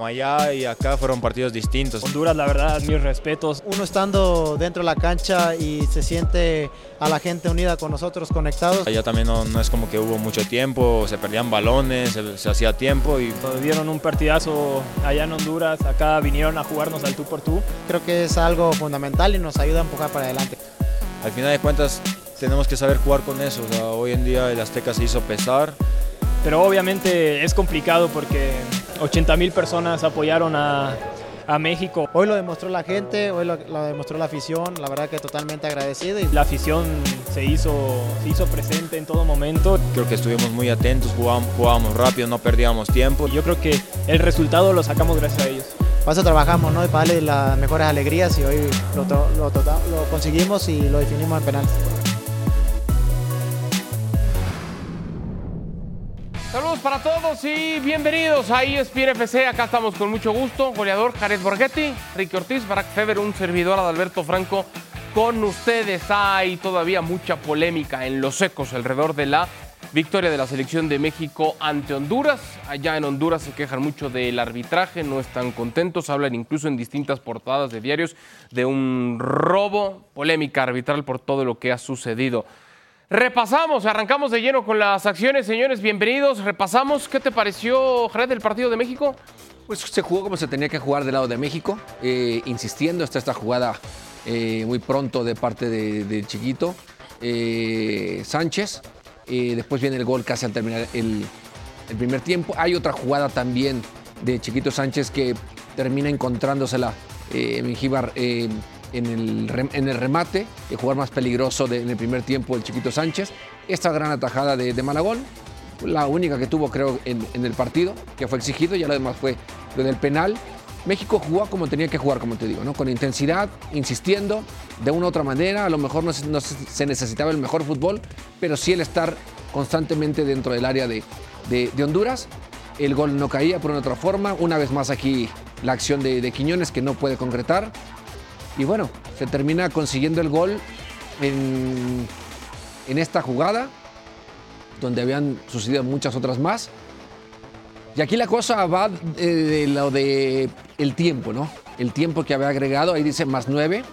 Allá y acá fueron partidos distintos. Honduras, la verdad, mis respetos. Uno estando dentro de la cancha y se siente a la gente unida con nosotros, conectados. Allá también no, no es como que hubo mucho tiempo, se perdían balones, se, se hacía tiempo y Nos dieron un partidazo allá en Honduras, acá vinieron a jugarnos al tú por tú. Creo que es algo fundamental y nos ayuda a empujar para adelante. al final de cuentas tenemos que saber jugar con eso. O sea, hoy en día el Azteca se hizo pesar. Pero obviamente es complicado porque 80 mil personas apoyaron a, a México. Hoy lo demostró la gente, hoy lo, lo demostró la afición, la verdad que totalmente agradecido. Y La afición se hizo, se hizo presente en todo momento. Creo que estuvimos muy atentos, jugábamos, jugábamos rápido, no perdíamos tiempo. Yo creo que el resultado lo sacamos gracias a ellos. para eso trabajamos, ¿no? Y para darle las mejores alegrías y hoy lo, lo tota- lo conseguimos y lo definimos en penales. Saludos para todos y bienvenidos a ESPN FC. Acá estamos con mucho gusto. Goleador Jared Borghetti, Ricky Ortiz, Barack Feber, un servidor Adalberto Franco con ustedes. Hay todavía mucha polémica en los ecos alrededor de la victoria de la selección de México ante Honduras. Allá en Honduras se quejan mucho del arbitraje, no están contentos, hablan incluso en distintas portadas de diarios de un robo, polémica arbitral por todo lo que ha sucedido. Repasamos, arrancamos de lleno con las acciones, señores, bienvenidos. Repasamos, ¿qué te pareció, Jared, del partido de México? Pues se jugó como se tenía que jugar del lado de México, eh, insistiendo hasta esta jugada eh, muy pronto de parte de- chiquito eh, Sánchez. Después viene el gol casi al terminar el, el primer tiempo. Hay otra jugada también de chiquito Sánchez que termina encontrándosela eh, Mengíbar en, el, remate, el jugador más peligroso de- en el primer tiempo, el chiquito Sánchez. Esta gran atajada de, Malagón, la única que tuvo creo en, el partido, que fue exigido, ya lo demás fue lo del penal. México jugó como tenía que jugar, como te digo, ¿no? con intensidad, insistiendo, de una u otra manera. A lo mejor no se, necesitaba el mejor fútbol, pero sí el estar constantemente dentro del área de, Honduras. El gol no caía por una otra forma. Una vez más aquí la acción de Quiñones que no puede concretar. Y bueno, se termina consiguiendo el gol en, en esta jugada, donde habían sucedido muchas otras más. Y aquí la cosa va de, de lo de el tiempo, ¿no? El tiempo que había agregado, ahí dice más nueve.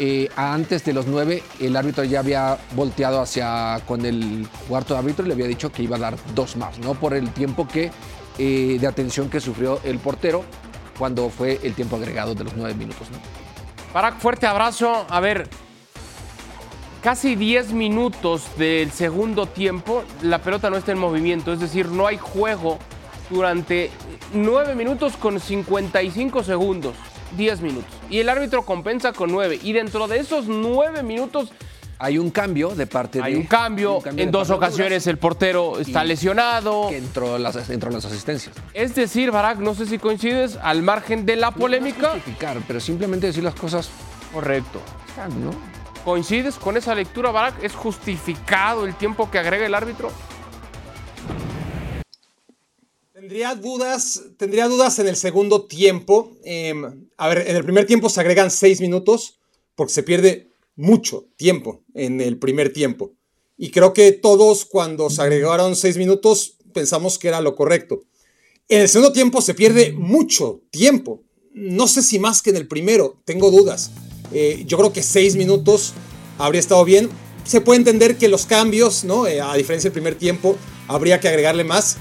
Eh, antes de los nueve, el árbitro ya había volteado hacia con el cuarto árbitro y le había dicho que iba a dar dos más, ¿no? Por el tiempo que, eh, de atención que sufrió el portero cuando fue el tiempo agregado de los nueve minutos, ¿no? Barack, fuerte abrazo. A ver, casi 10 minutos del segundo tiempo, la pelota no está en movimiento, es decir, no hay juego durante 9 minutos con 55 segundos. 10 minutos. Y el árbitro compensa con 9. Y dentro de esos 9 minutos Hay un cambio de parte hay de... un cambio. un cambio en dos ocasiones el portero está lesionado. entró las, entró las asistencias. Es decir, Barack, no sé si coincides, al margen de la polémica. Justificar, pero simplemente decir las cosas, Correcto. ¿no? ¿Coincides con esa lectura, Barack? ¿Es justificado el tiempo que agrega el árbitro? Tendría dudas, tendría dudas en el segundo tiempo. Em, a ver, en el primer tiempo se agregan seis minutos porque se pierde mucho tiempo en el primer tiempo. Y creo que todos cuando se agregaron seis minutos pensamos que era lo correcto. En el segundo tiempo se pierde mucho tiempo. No sé si más que en el primero, tengo dudas. Eh, yo creo que seis minutos habría estado bien. Se puede entender que los cambios, ¿no? Eh, a diferencia del primer tiempo, habría que agregarle más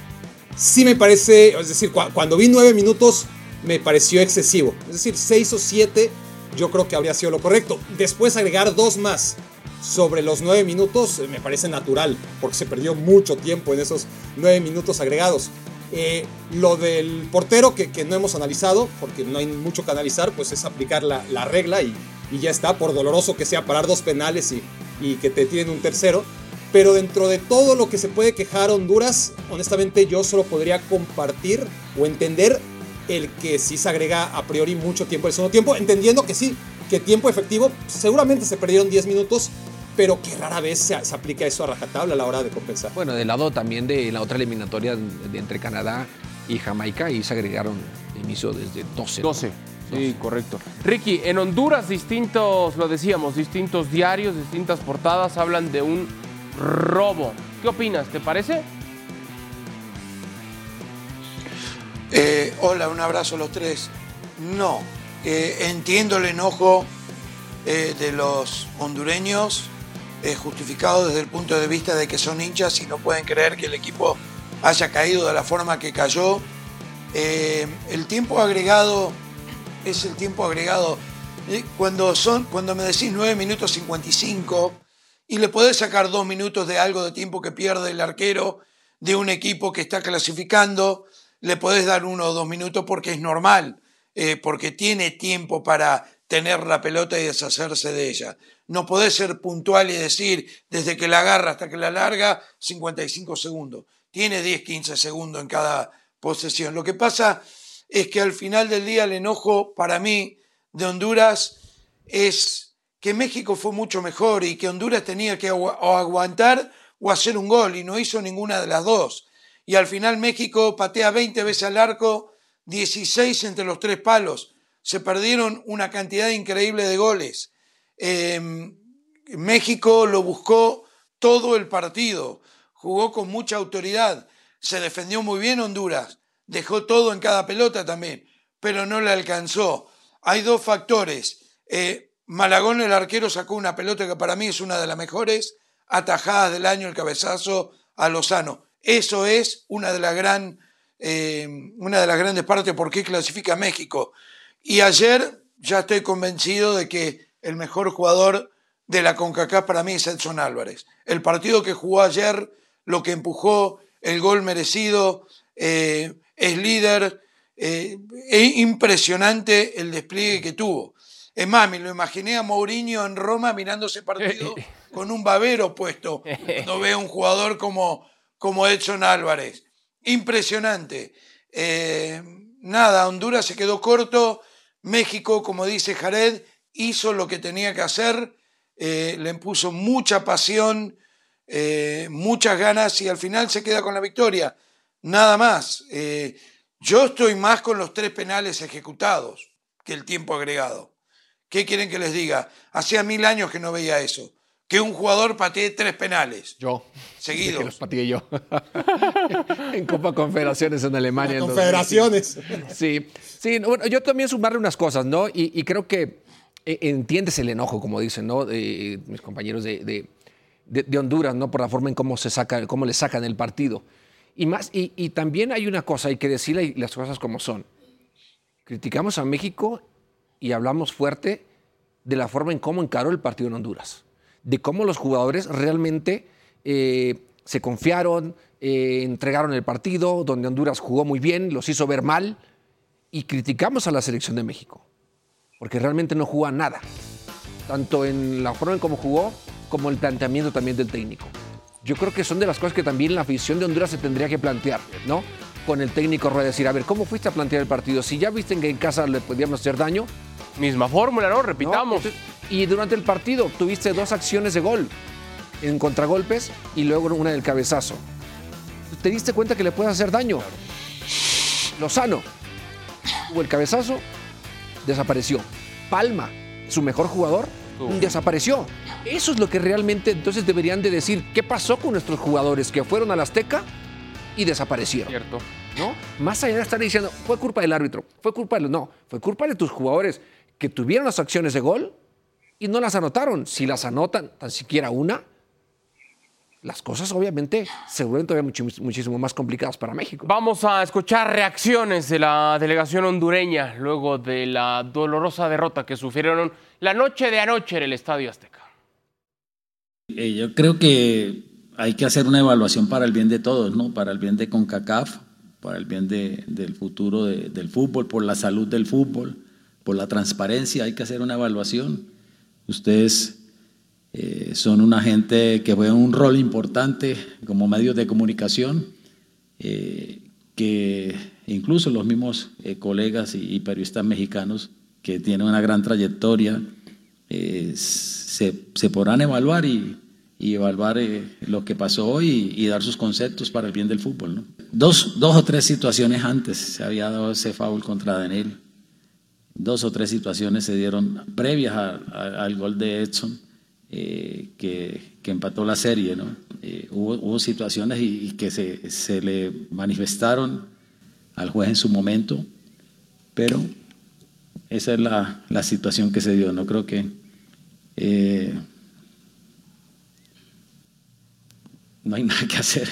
sí me parece, es decir, cua- cuando vi nueve minutos me pareció excesivo. Es decir, seis o siete yo creo que habría sido lo correcto. Después agregar dos más sobre los nueve minutos eh, me parece natural, porque se perdió mucho tiempo en esos nueve minutos agregados. Eh, lo del portero que, que no hemos analizado, porque no hay mucho que analizar, pues es aplicar la, la regla y, y ya está, por doloroso que sea parar dos penales y, y que te tiren un tercero. Pero dentro de todo lo que se puede quejar Honduras, honestamente yo solo podría compartir o entender el que sí se agrega a priori mucho tiempo el segundo tiempo, entendiendo que sí, que tiempo efectivo, seguramente se perdieron 10 minutos, pero que rara vez se, se aplica eso a rajatabla a la hora de compensar. Bueno, del lado también de la otra eliminatoria de entre Canadá y Jamaica, y se agregaron inicio desde 12. 12. Sí, correcto. Ricky, en Honduras distintos, lo decíamos, distintos diarios, distintas portadas hablan de un robo. ¿Qué opinas? ¿Te parece? Eh, hola, un abrazo a los tres. No, eh, entiendo el enojo eh, de los hondureños, justificado desde el punto de vista de que son hinchas y no pueden creer que el equipo haya caído de la forma que cayó. el tiempo agregado es el tiempo agregado. Cuando, son, cuando me decís 9 minutos 55 y le podés sacar dos minutos de algo de tiempo que pierde el arquero de un equipo que está clasificando, le podés dar uno o dos minutos porque es normal, eh, porque tiene tiempo para tener la pelota y deshacerse de ella. No podés ser puntual y decir, desde que la agarra hasta que la larga, 55 segundos. Tiene 10, 15 segundos en cada posesión. Lo que pasa es que al final del día el enojo para mí de Honduras es que México fue mucho mejor y que Honduras tenía que o aguantar o hacer un gol y no hizo ninguna de las dos. Y al final México patea 20 veces al arco, 16 entre los tres palos. Se perdieron una cantidad increíble de goles. Em, México lo buscó todo el partido, jugó con mucha autoridad, se defendió muy bien Honduras, dejó todo en cada pelota también, pero no le alcanzó. Hay dos factores. Eh, Malagón, el arquero, sacó una pelota que para mí es una de las mejores atajadas del año, el cabezazo a Lozano. Eso es una de, las gran, eh, una de las grandes partes por qué clasifica México. Y ayer ya estoy convencido de que el mejor jugador de la CONCACAF para mí es Edson Álvarez. El partido que jugó ayer, lo que empujó, el gol merecido, eh, es líder, eh, es impresionante el despliegue que tuvo. Es más, me lo imaginé a Mourinho en Roma mirando ese partido con un babero puesto, no ve un jugador como, como Edson Álvarez. Impresionante. Eh, nada, Honduras se quedó corto, México, como dice Jared, hizo lo que tenía que hacer, eh, le impuso mucha pasión, eh, muchas ganas y al final se queda con la victoria. Nada más. yo estoy más con los tres penales ejecutados que el tiempo agregado. ¿Qué quieren que les diga? Hacía mil años que no veía eso que un jugador patee tres penales. Yo. Seguidos. Que los pateé yo. en Copa Confederaciones en Alemania. Confederaciones. sí. Sí, bueno, yo también sumarle unas cosas, ¿no? Y, creo que eh, entiendes el enojo, como dicen, ¿no? De, mis compañeros de, de, Honduras, ¿no? Por la forma en cómo se saca, cómo le sacan el partido. Y más, y, y también hay una cosa, hay que decirle las cosas como son. Criticamos a México y hablamos fuerte de la forma en cómo encaró el partido en Honduras de cómo los jugadores realmente eh, se confiaron, eh, entregaron el partido, donde Honduras jugó muy bien, los hizo ver mal, y criticamos a la selección de México, porque realmente no jugó nada, tanto en la forma en cómo jugó, como el planteamiento también del técnico. Yo creo que son de las cosas que también la afición de Honduras se tendría que plantear, ¿no? Con el técnico Rueda decir, a ver, ¿cómo fuiste a plantear el partido? Si ya viste que en casa le podíamos hacer daño. Misma fórmula, ¿no? Repitamos. Y durante el partido tuviste dos acciones de gol en contragolpes y luego una del cabezazo. ¿Te diste cuenta que le puedes hacer daño? Lozano tuvo el cabezazo, desapareció. Palma, su mejor jugador, desapareció. Eso es lo que realmente entonces deberían de decir. ¿Qué pasó con nuestros jugadores que fueron al Azteca y desaparecieron? Cierto. ¿No? Más allá de estar diciendo, fue culpa del árbitro, fue culpa de... No, fue culpa de tus jugadores que tuvieron las acciones de gol y no las anotaron. Si las anotan, tan siquiera una, las cosas obviamente se vuelven todavía muchísimo más complicadas para México. Vamos a escuchar reacciones de la delegación hondureña luego de la dolorosa derrota que sufrieron la noche de anoche en el Estadio Azteca. Eh, yo creo que hay que hacer una evaluación para el bien de todos, ¿no? Para el bien de CONCACAF, para el bien del futuro del fútbol, por la salud del fútbol, por la transparencia, hay que hacer una evaluación Ustedes eh, son una gente que juega un rol importante como medios de comunicación, eh, que incluso los mismos eh, colegas y, periodistas mexicanos que tienen una gran trayectoria se, podrán evaluar y, evaluar lo que pasó hoy y, dar sus conceptos para el bien del fútbol. Dos, dos o tres situaciones antes se había dado ese foul contra Daniel dos o tres situaciones se dieron previas al gol de Edson, eh, que, empató la serie. ¿no? Eh, hubo, situaciones y, que se, le manifestaron al juez en su momento, pero esa es la, la situación que se dio. No creo que eh, no hay nada que hacer.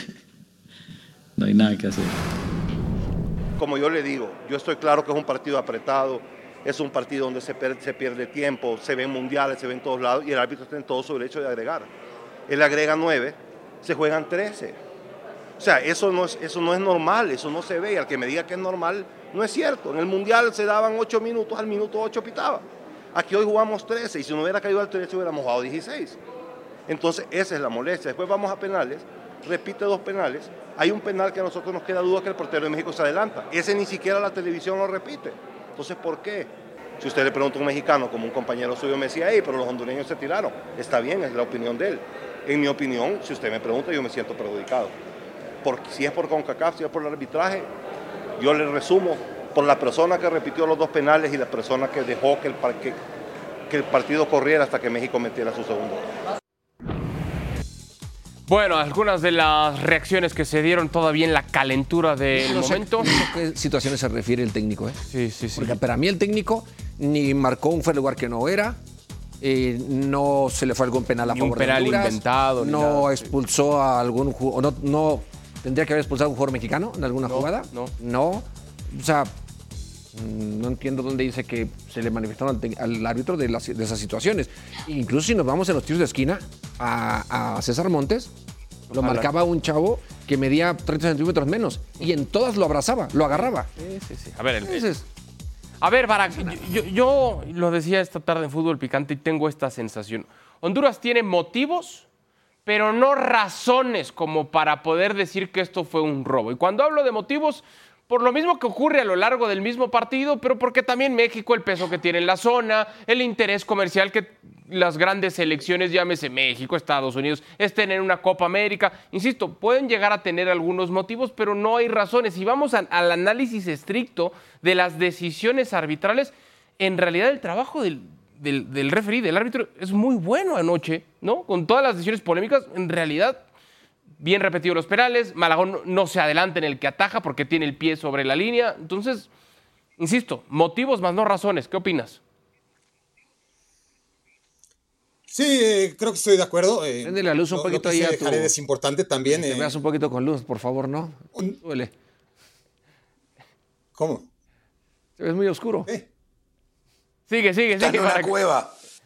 No hay nada que hacer. Como yo le digo, yo estoy claro que es un partido apretado, es un partido donde se, pierde tiempo, se ven mundiales, se ven todos lados y el árbitro tiene todo su derecho de agregar. Él agrega nueve, se juegan 13. O sea, eso no, es, eso no es normal, eso no se ve. Y al que me diga que es normal, no es cierto. En el mundial se daban 8 minutos, al minuto 8 pitaba. Aquí hoy jugamos 13 y si no hubiera caído al 13 hubiéramos jugado 16. Entonces, esa es la molestia. Después vamos a penales, repite dos penales. Hay un penal que a nosotros nos queda duda que el portero de México se adelanta. Ese ni siquiera la televisión lo repite. Entonces, ¿por qué? Si usted le pregunta a un mexicano, como un compañero suyo me decía, hey, pero los hondureños se tiraron. Está bien, es la opinión de él. En mi opinión, si usted me pregunta, yo me siento perjudicado. Porque si es por CONCACAF, si es por el arbitraje, yo le resumo por la persona que repitió los dos penales y la persona que dejó que el, que el partido corriera hasta que México metiera su segundo. Bueno, algunas de las reacciones que se dieron todavía en la calentura del No sé, momento. no sé a qué situaciones se refiere el técnico, ¿eh? Sí, sí, sí. Porque para mí el técnico ni marcó un fuera lugar que no era, eh, no se le fue algún penal a Ni un favor penal de Honduras, inventado, ni no nada, sí. expulsó a algún jugador, no, no tendría que haber expulsado a un jugador mexicano en alguna No, jugada, no. no, o sea, no entiendo dónde dice que se le manifestaron al, árbitro de, las- de esas situaciones. Incluso si nos vamos en los tiros de esquina a, a César Montes, lo Ojalá. marcaba un chavo que medía 30 centímetros menos y en todas lo abrazaba, lo agarraba. Sí, sí, sí. A ver, el- Entonces, A ver, Barak, yo, yo- yo lo decía esta tarde en Fútbol Picante y tengo esta sensación. Honduras tiene motivos, pero no razones como para poder decir que esto fue un robo. Y cuando hablo de motivos, por lo mismo que ocurre a lo largo del mismo partido, pero porque también México, el peso que tiene en la zona, el interés comercial que las grandes selecciones, llámese México, Estados Unidos, estén en una Copa América. Insisto, pueden llegar a tener algunos motivos, pero no hay razones. Y vamos al análisis estricto de las decisiones arbitrales, en realidad el trabajo del, del, del árbitro, es muy bueno anoche, ¿no? Con todas las decisiones polémicas, en realidad bien repetidos los penales, Malagón no- se adelanta en el que ataja porque tiene el pie sobre la línea. Entonces, insisto, motivos más no razones. ¿Qué opinas? Sí, eh, creo que estoy de acuerdo. eh, Prende la luz un lo- poquito lo que ahí a tu- Jared es importante también. que eh, veas un poquito con luz, por favor, ¿no? Un- Duele. ¿Cómo? Se ves muy oscuro. Eh, Sigue, sigue, Está en sigue. una para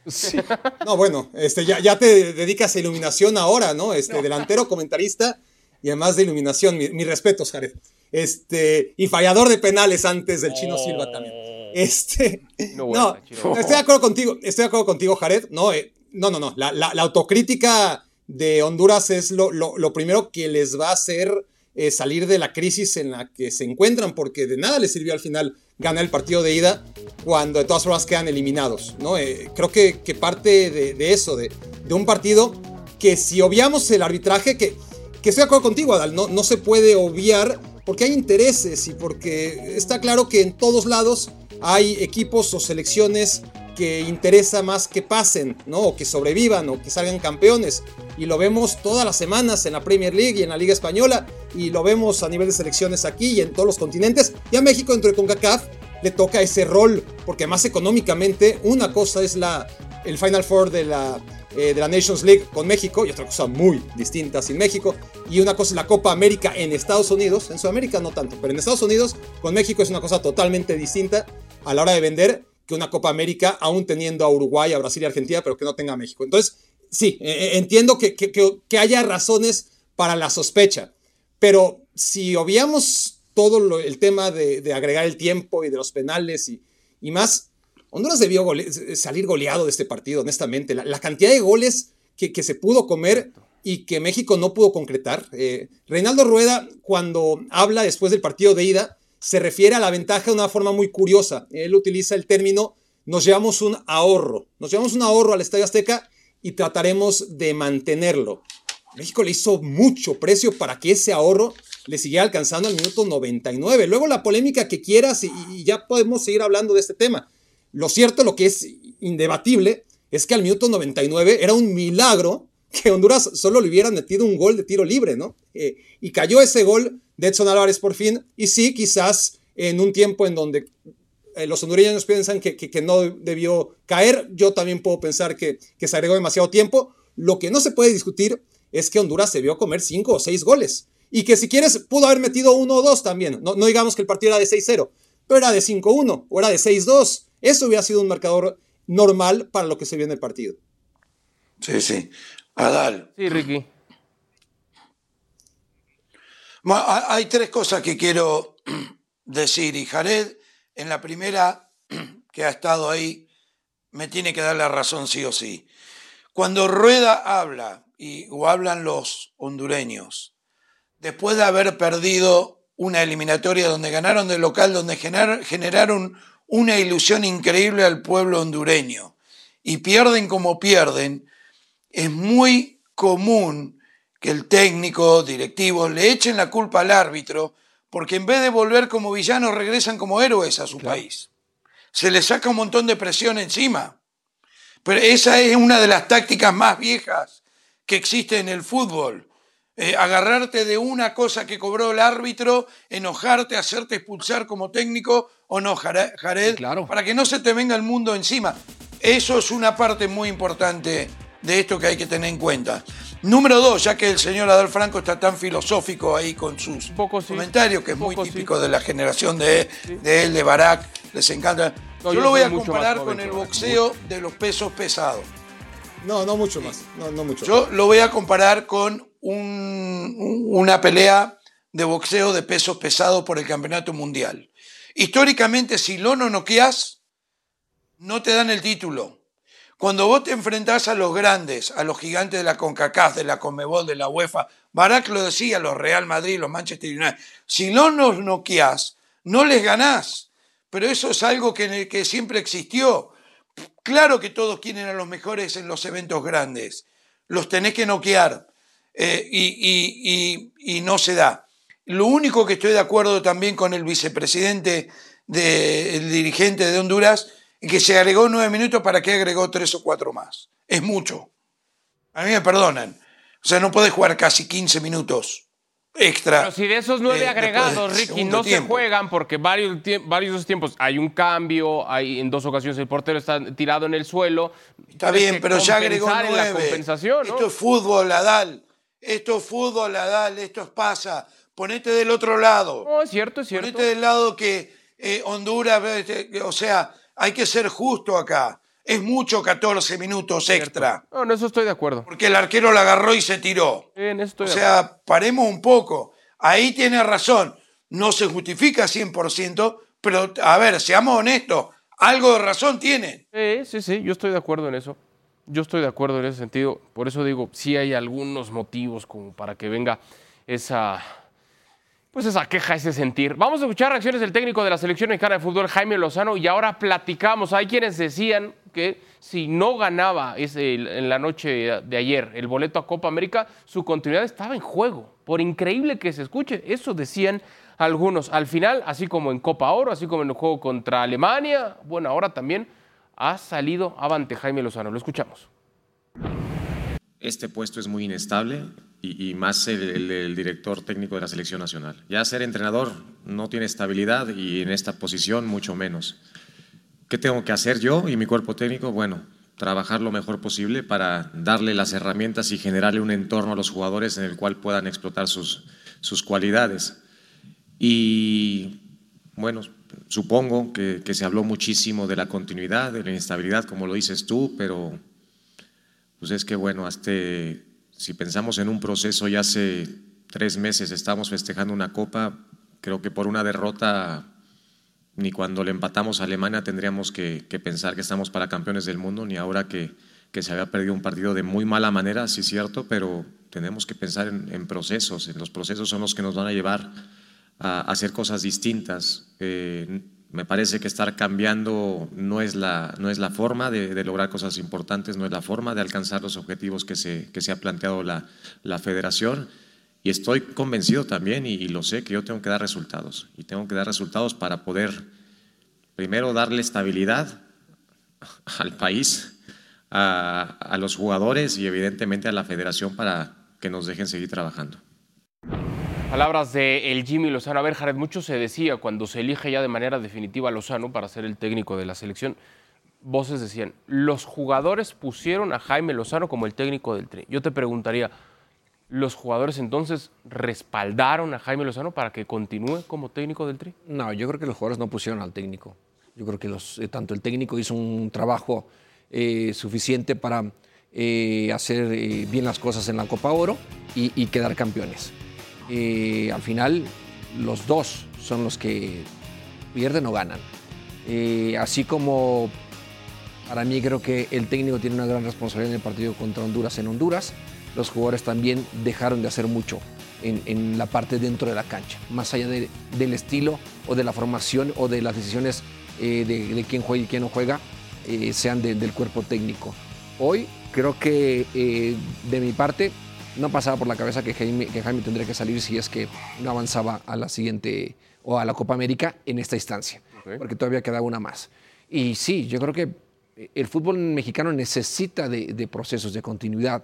No, bueno, este, ya, ya te dedicas a iluminación ahora, ¿no? Este, delantero, comentarista y además de iluminación. Mi- Mis respetos, Jared. Este, y fallador de penales antes del Chino Silva también. Este, No, no, bueno, Chino. estoy de acuerdo contigo, estoy de acuerdo contigo, Jared. No, eh, no, no, no. La, la- la autocrítica de Honduras es lo, lo- lo primero que les va a hacer eh, salir de la crisis en la que se encuentran, porque de nada les sirvió al final ganar el partido de ida cuando de todas formas quedan eliminados. ¿no? Eh, creo que, que parte de, de eso, de, de un partido que si obviamos el arbitraje, que, que estoy de acuerdo contigo, Adal, no, no se puede obviar porque hay intereses y porque está claro que en todos lados hay equipos o selecciones que interesa más que pasen, ¿no? O que sobrevivan o que salgan campeones. Y lo vemos todas las semanas en la Premier League y en la Liga Española. Y lo vemos a nivel de selecciones aquí y en todos los continentes. Y a México dentro de CONCACAF le toca ese rol. Porque además económicamente una cosa es la, el Final Four de la, eh, de la Nations League con México y otra cosa muy distinta sin México. Y una cosa es la Copa América en Estados Unidos. En Sudamérica no tanto, pero en Estados Unidos con México es una cosa totalmente distinta a la hora de vender que una Copa América, aún teniendo a Uruguay, a Brasil y Argentina, pero que no tenga a México. Entonces, sí, eh, entiendo que, que, que, que haya razones para la sospecha, pero si obviamos todo lo, el tema de, de, agregar el tiempo y de los penales y, y más, Honduras debió gole salir goleado de este partido, honestamente. La, la cantidad de goles que, que, se pudo comer y que México no pudo concretar. Eh, Reinaldo Rueda, cuando habla después del partido de ida, se refiere a la ventaja de una forma muy curiosa. Él utiliza el término, nos llevamos un ahorro. Nos llevamos un ahorro al Estadio Azteca y trataremos de mantenerlo. México le hizo mucho precio para que ese ahorro le siguiera alcanzando al minuto 99. Luego la polémica que quieras y, ya podemos seguir hablando de este tema. Lo cierto, lo que es indebatible, es que al minuto 99 era un milagro que Honduras solo le hubiera metido un gol de tiro libre, ¿no? Eh, y cayó ese gol de Edson Álvarez por fin. Y sí, quizás en un tiempo en donde eh, los hondureños piensan que, que, no debió caer, yo también puedo pensar que, que se agregó demasiado tiempo. Lo que no se puede discutir es que Honduras se vio comer cinco o seis goles. Y que si quieres pudo haber metido uno o dos también. No, no digamos que el partido era de 6-0, pero era de 5-1 o era de 6-2. Eso hubiera sido un marcador normal para lo que se vio en el partido. Sí, sí. Adal. Sí, Ricky. Hay tres cosas que quiero decir. Y Jared, en la primera, que ha estado ahí, me tiene que dar la razón sí o sí. Cuando Rueda habla, y, o hablan los hondureños, después de haber perdido una eliminatoria donde ganaron de local, donde generaron una ilusión increíble al pueblo hondureño, y pierden como pierden, es muy común que el técnico, directivo, le echen la culpa al árbitro, porque en vez de volver como villanos, regresan como héroes a su país. Se les saca un montón de presión encima. Pero esa es una de las tácticas más viejas que existe en el fútbol. Eh, agarrarte de una cosa que cobró el árbitro, enojarte, hacerte expulsar como técnico o no, Jared, claro. para que no se te venga el mundo encima. Eso es una parte muy importante de esto que hay que tener en cuenta. Número dos, ya que el señor Adal Franco está tan filosófico ahí con sus comentarios, que es muy típico de la generación de, de, él, de Barack, les encanta. yo, lo voy a comparar con el boxeo de los pesos pesados. No, no mucho más. No, no mucho. Yo lo voy a comparar con un, una pelea de boxeo de pesos pesados por el campeonato mundial. Históricamente, si lo no noqueas, no te dan el título. Cuando vos te enfrentás a los grandes, a los gigantes de la CONCACAF, de la CONMEBOL, de la UEFA, Barack lo decía, los Real Madrid, los Manchester United, si no nos noqueás, no les ganás. Pero eso es algo que, que siempre existió. Claro que todos quieren a los mejores en los eventos grandes. Los tenés que noquear eh, y, y, no se da. Lo único que estoy de acuerdo también con el vicepresidente, de, el dirigente de Honduras, y que se agregó nueve minutos, ¿para qué agregó tres o cuatro más? Es mucho. A mí me perdonan. O sea, no puedes jugar casi 15 minutos extra. Pero si de esos nueve eh, agregados, Ricky, no se juegan porque varios, varios tiempos hay un cambio, hay en dos ocasiones el portero está tirado en el suelo. Está bien, pero ya agregó nueve. compensación, Esto es fútbol, Adal. Esto es fútbol, Adal. Esto pasa. Ponete del otro lado. No, es cierto, es cierto. Ponete del lado que eh, Honduras, este, o sea, hay que ser justo acá. Es mucho 14 minutos extra. No, en eso estoy de acuerdo. Porque el arquero la agarró y se tiró. En estoy o sea, paremos un poco. Ahí tiene razón. No se justifica 100%, pero a ver, seamos honestos. Algo de razón tiene. Sí, sí, sí, yo estoy de acuerdo en eso. Yo estoy de acuerdo en ese sentido. Por eso digo, sí hay algunos motivos como para que venga esa pues esa queja, ese sentir. Vamos a escuchar reacciones del técnico de la selección mexicana de fútbol, Jaime Lozano, y ahora platicamos. Hay quienes decían que si no ganaba en la noche de ayer el boleto a Copa América, su continuidad estaba en juego. Por increíble que se escuche, eso decían algunos. Al final, así como en Copa Oro, así como en el juego contra Alemania, bueno, ahora también ha salido avante Jaime Lozano. Lo escuchamos. Este puesto es muy inestable y, más el, director técnico de la selección nacional. Ya ser entrenador no tiene estabilidad y en esta posición mucho menos. ¿Qué tengo que hacer yo y mi cuerpo técnico? Bueno, trabajar lo mejor posible para darle las herramientas y generarle un entorno a los jugadores en el cual puedan explotar sus, sus cualidades. Y bueno, supongo que, se habló muchísimo de la continuidad, de la inestabilidad, como lo dices tú, pero pues es que bueno, hasta si pensamos en un proceso y hace tres meses estamos festejando una copa, creo que por una derrota ni cuando le empatamos a Alemania tendríamos que, pensar que estamos para campeones del mundo, ni ahora que, se había perdido un partido de muy mala manera, sí cierto, pero tenemos que pensar en, procesos, en los procesos son los que nos van a llevar a, hacer cosas distintas. Eh, me parece que estar cambiando no es la, no es la forma de, lograr cosas importantes, no es la forma de alcanzar los objetivos que se, que se ha planteado la, la federación. Y estoy convencido también, y, lo sé, que yo tengo que dar resultados. Y tengo que dar resultados para poder, primero, darle estabilidad al país, a, a los jugadores y evidentemente a la federación para que nos dejen seguir trabajando. Palabras de el Jimmy Lozano. A ver, Jared, mucho se decía cuando se elige ya de manera definitiva a Lozano para ser el técnico de la selección. Voces decían, los jugadores pusieron a Jaime Lozano como el técnico del Tri. Yo te preguntaría, ¿los jugadores entonces respaldaron a Jaime Lozano para que continúe como técnico del Tri? No, yo creo que los jugadores no pusieron al técnico. Yo creo que eh, tanto el técnico hizo un trabajo eh, suficiente para eh, hacer bien las cosas en la Copa Oro y, y quedar campeones. Eh, al final, los dos son los que pierden o ganan. Eh, así como para mí creo que el técnico tiene una gran responsabilidad en el partido contra Honduras en Honduras, los jugadores también dejaron de hacer mucho en, en la parte dentro de la cancha, más allá de- del estilo o de la formación o de las decisiones eh, de, de quién juega y quién no juega, eh, sean de- del cuerpo técnico. Hoy creo que eh, de mi parte no pasaba por la cabeza que Jaime, que Jaime tendría que salir si es que no avanzaba a la siguiente o a la Copa América en esta instancia, porque todavía queda una más. Y sí, yo creo que el fútbol mexicano necesita de, de procesos de continuidad.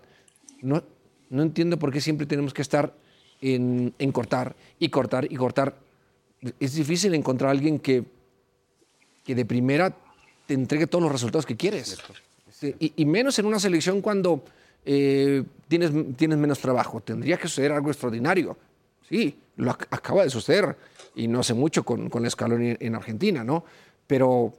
No, no entiendo por qué siempre tenemos que estar en, en cortar y cortar y cortar. Es difícil encontrar a alguien que, que de primera te entregue todos los resultados que quieres. Y menos en una selección cuando eh, tienes, tienes menos trabajo. Tendría que suceder algo extraordinario. Sí, lo ac- acaba de suceder y no hace mucho con, con Scaloni en Argentina, ¿no? Pero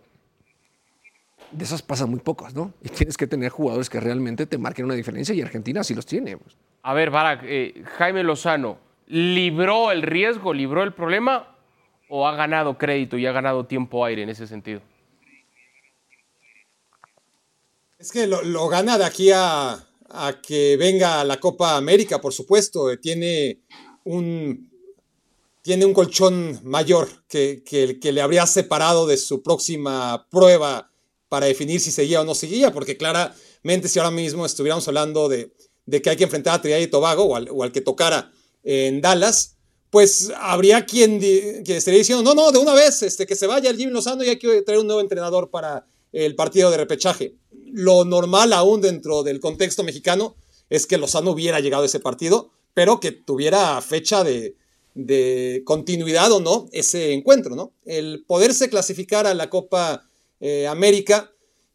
de esas pasan muy pocas, ¿no? Y tienes que tener jugadores que realmente te marquen una diferencia y Argentina sí los tiene. pues. A ver, Barak, eh, Jaime Lozano, ¿libró el riesgo, libró el problema o ha ganado crédito y ha ganado tiempo aire en ese sentido? Es que lo, lo gana de aquí a, a que venga la Copa América, por supuesto. Eh, Tiene un, tiene un colchón mayor que, que el que le habría separado de su próxima prueba para definir si seguía o no seguía, porque claramente si ahora mismo estuviéramos hablando de, de que hay que enfrentar a Trinidad y Tobago o al, que tocara en Dallas, pues habría quien, que estaría diciendo, no, no, de una vez, este, que se vaya el Jimmy Lozano y hay que traer un nuevo entrenador para el partido de repechaje. Lo normal aún dentro del contexto mexicano es que Lozano hubiera llegado a ese partido, pero que tuviera fecha de, de continuidad o no ese encuentro, ¿no? El poderse clasificar a la Copa eh, América,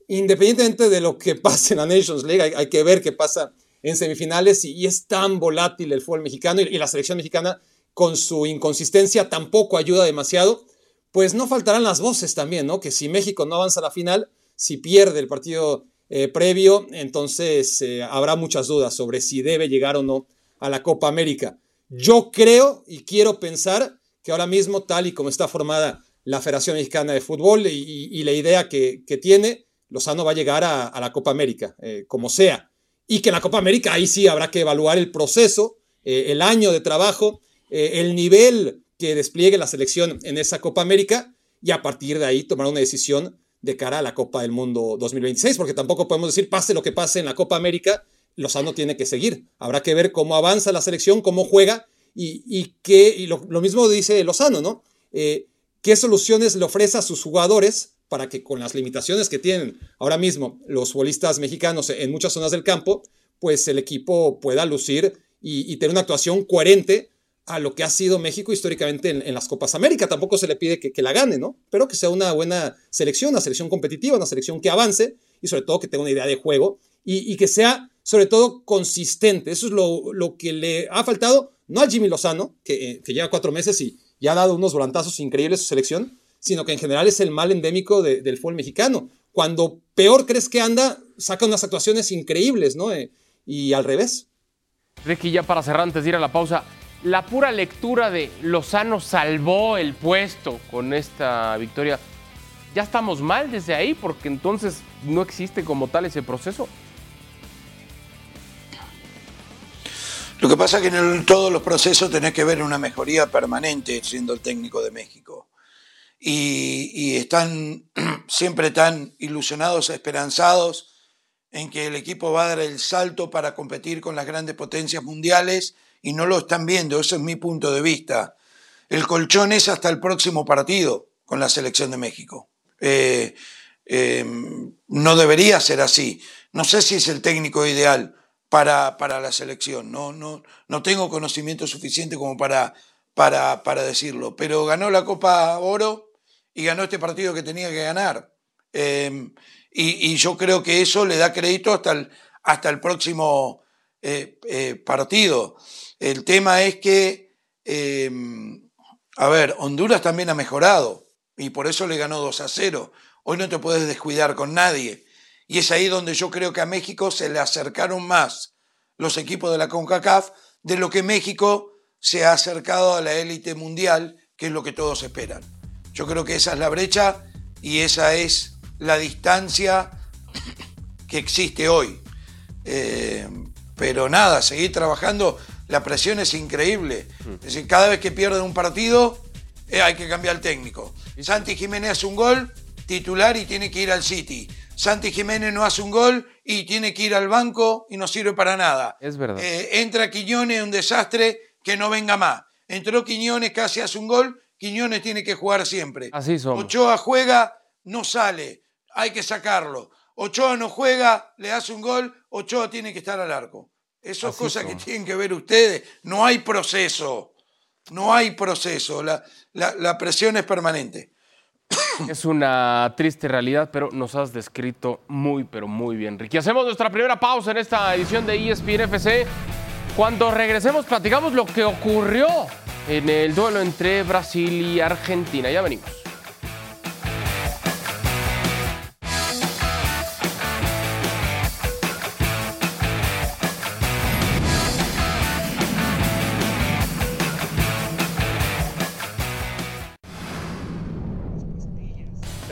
independientemente de lo que pase en la Nations League, hay, que ver qué pasa en semifinales y, es tan volátil el fútbol mexicano y la selección mexicana con su inconsistencia tampoco ayuda demasiado, pues no faltarán las voces también, ¿no? Que si México no avanza a la final, si pierde el partido eh, previo, entonces eh, habrá muchas dudas sobre si debe llegar o no a la Copa América. Yo creo y quiero pensar que ahora mismo, tal y como está formada la Federación Mexicana de Fútbol y, la idea que, tiene, Lozano va a llegar a, a la Copa América, eh, como sea. Y que en la Copa América ahí sí habrá que evaluar el proceso, eh, el año de trabajo, eh, el nivel que despliegue la selección en esa Copa América y a partir de ahí tomar una decisión de cara a la Copa del Mundo 2026, porque tampoco podemos decir pase lo que pase en la Copa América, Lozano tiene que seguir. Habrá que ver cómo avanza la selección, cómo juega y, y qué, lo, mismo dice Lozano, ¿no? Eh, ¿Qué soluciones le ofrece a sus jugadores para que con las limitaciones que tienen ahora mismo los futbolistas mexicanos en muchas zonas del campo, pues el equipo pueda lucir y tener una actuación coherente a lo que ha sido México históricamente en, las Copas América. Tampoco se le pide que, la gane, ¿no? Pero que sea una buena selección, una selección competitiva, una selección que avance y sobre todo que tenga una idea de juego y, que sea sobre todo consistente. Eso es lo, que le ha faltado, no al Jimmy Lozano, que, eh, que lleva cuatro meses y, y ha dado unos volantazos increíbles a su selección, sino que en general es el mal endémico de- del fútbol mexicano. Cuando peor crees que anda, saca unas actuaciones increíbles, ¿no? Eh, y al revés. Ricky, ya para cerrar antes de ir a la pausa, la pura lectura de Lozano salvó el puesto con esta victoria. ¿Ya estamos mal desde ahí? Porque entonces no existe como tal ese proceso. Lo que pasa es que en todos los procesos tenés que ver una mejoría permanente siendo el técnico de México. Y, y están siempre tan ilusionados, esperanzados en que el equipo va a dar el salto para competir con las grandes potencias mundiales y no lo están viendo, ese es mi punto de vista. El colchón es hasta el próximo partido con la selección de México. Eh, eh, no debería ser así. No sé si es el técnico ideal, para, para la selección. No, no, no tengo conocimiento suficiente como para, para, para decirlo, pero ganó la Copa Oro y ganó este partido que tenía que ganar. Em, y, yo creo que eso le da crédito hasta el, hasta el próximo eh, eh, partido. El tema es que, em, a ver, Honduras también ha mejorado y por eso le ganó 2 a 0. Hoy no te puedes descuidar con nadie. Y es ahí donde yo creo que a México se le acercaron más los equipos de la CONCACAF de lo que México se ha acercado a la élite mundial, que es lo que todos esperan. Yo creo que esa es la brecha y esa es la distancia que existe hoy. Eh, pero nada, seguir trabajando, la presión es increíble. Es decir, cada vez que pierden un partido, eh, hay que cambiar el técnico. Santi Jiménez hace un gol, titular y tiene que ir al City. Santi Jiménez no hace un gol y tiene que ir al banco y no sirve para nada. Es verdad. Eh, entra Quiñones, un desastre, que no venga más. Entró Quiñones, casi hace un gol, Quiñones tiene que jugar siempre. Así somos. Ochoa juega, no sale, hay que sacarlo. Ochoa no juega, le hace un gol, Ochoa tiene que estar al arco. Eso es cosa que tienen que ver ustedes. No hay proceso. No hay proceso. La, la presión es permanente. Es una triste realidad, pero nos has descrito muy, pero muy bien, Ricky. Hacemos nuestra primera pausa en esta edición de ESPN FC. Cuando regresemos, platicamos lo que ocurrió en el duelo entre Brasil y Argentina. Ya venimos.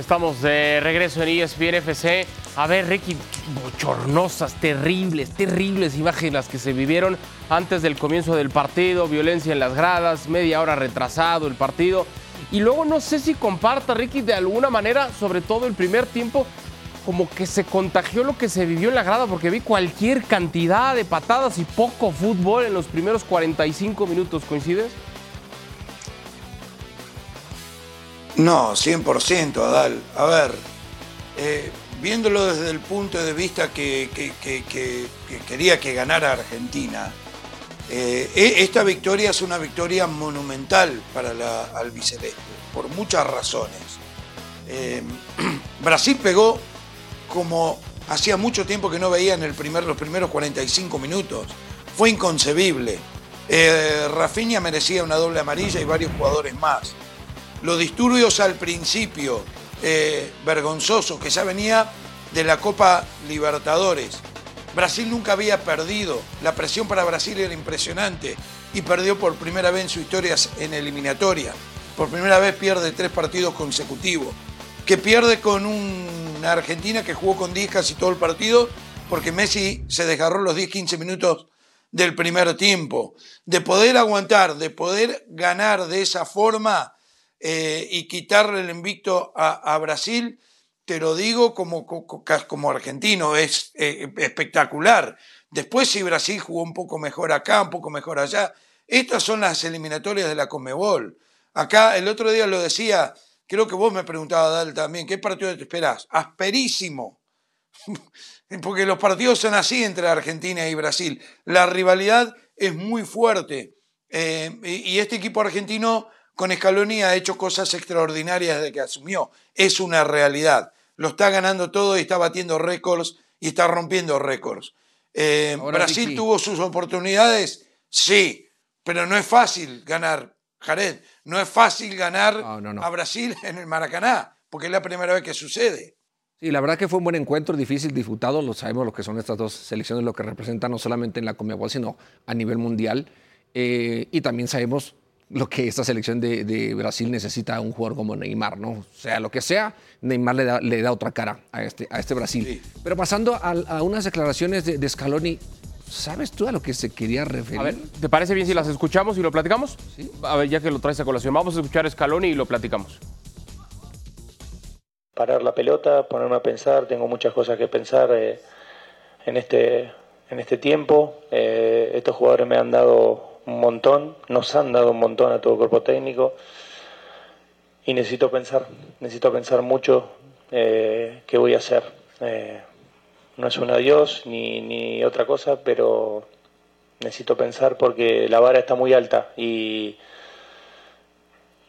Estamos de regreso en ESPN FC. A ver, Ricky, bochornosas, terribles, terribles imágenes las que se vivieron antes del comienzo del partido, violencia en las gradas, media hora retrasado el partido. Y luego no sé si comparta, Ricky, de alguna manera, sobre todo el primer tiempo, como que se contagió lo que se vivió en la grada, porque vi cualquier cantidad de patadas y poco fútbol en los primeros 45 minutos. ¿Coincides? No, 100%, Adal. A ver, eh, viéndolo desde el punto de vista que, quería que ganara Argentina, eh, e, esta victoria es una victoria monumental para la albiceleste, por muchas razones. Eh, Brasil pegó como hacía mucho tiempo que no veía en el primer, los primeros 45 minutos. Fue inconcebible. Rafinha merecía una doble amarilla y varios jugadores más los disturbios al principio, eh, vergonzosos, que ya venía de la Copa Libertadores. Brasil nunca había perdido, la presión para Brasil era impresionante y perdió por primera vez en su historia en eliminatoria. Por primera vez pierde tres partidos consecutivos. Que pierde con una Argentina que jugó con 10 casi todo el partido porque Messi se desgarró los 10-15 minutos del primer tiempo. De poder aguantar, de poder ganar de esa forma, eh, y quitarle el invicto a, Brasil, te lo digo como, como argentino, es eh, espectacular. Después si Brasil jugó un poco mejor acá, un poco mejor allá, estas son las eliminatorias de la Comebol. Acá el otro día lo decía, creo que vos me preguntabas, Dal, también, ¿qué partido te esperás? Asperísimo. Porque los partidos son así entre Argentina y Brasil. La rivalidad es muy fuerte. Eh, y este equipo argentino con Scaloni ha hecho cosas extraordinarias desde que asumió. Es una realidad. Lo está ganando todo y está batiendo récords y está rompiendo récords. Eh, ¿Brasil tuvo sus oportunidades? Sí, pero no es fácil ganar, Jared. No es fácil ganar a Brasil en el Maracaná, porque es la primera vez que sucede. Sí, la verdad que fue un buen encuentro, difícil, disputado. Lo sabemos lo que son estas dos selecciones, lo que representan no solamente en la Comebol, sino a nivel mundial. Eh, y también sabemos lo que esta selección de, Brasil necesita un jugador como Neymar, ¿no? O sea, lo que sea, Neymar le da, otra cara a este, a este Brasil. Pero pasando a, unas declaraciones de, Scaloni, ¿sabes tú a lo que se quería referir? A ver, ¿te parece bien si las escuchamos y lo platicamos? Sí. A ver, ya que lo traes a colación, vamos a escuchar a Scaloni y lo platicamos. Parar la pelota, ponerme a pensar, tengo muchas cosas que pensar eh, en, este, en este tiempo. Eh, estos jugadores me han dado un montón, nos han dado un montón a todo el cuerpo técnico y necesito pensar, necesito pensar mucho eh, qué voy a hacer. Eh, no es un adiós ni, ni otra cosa, pero necesito pensar porque la vara está muy alta y,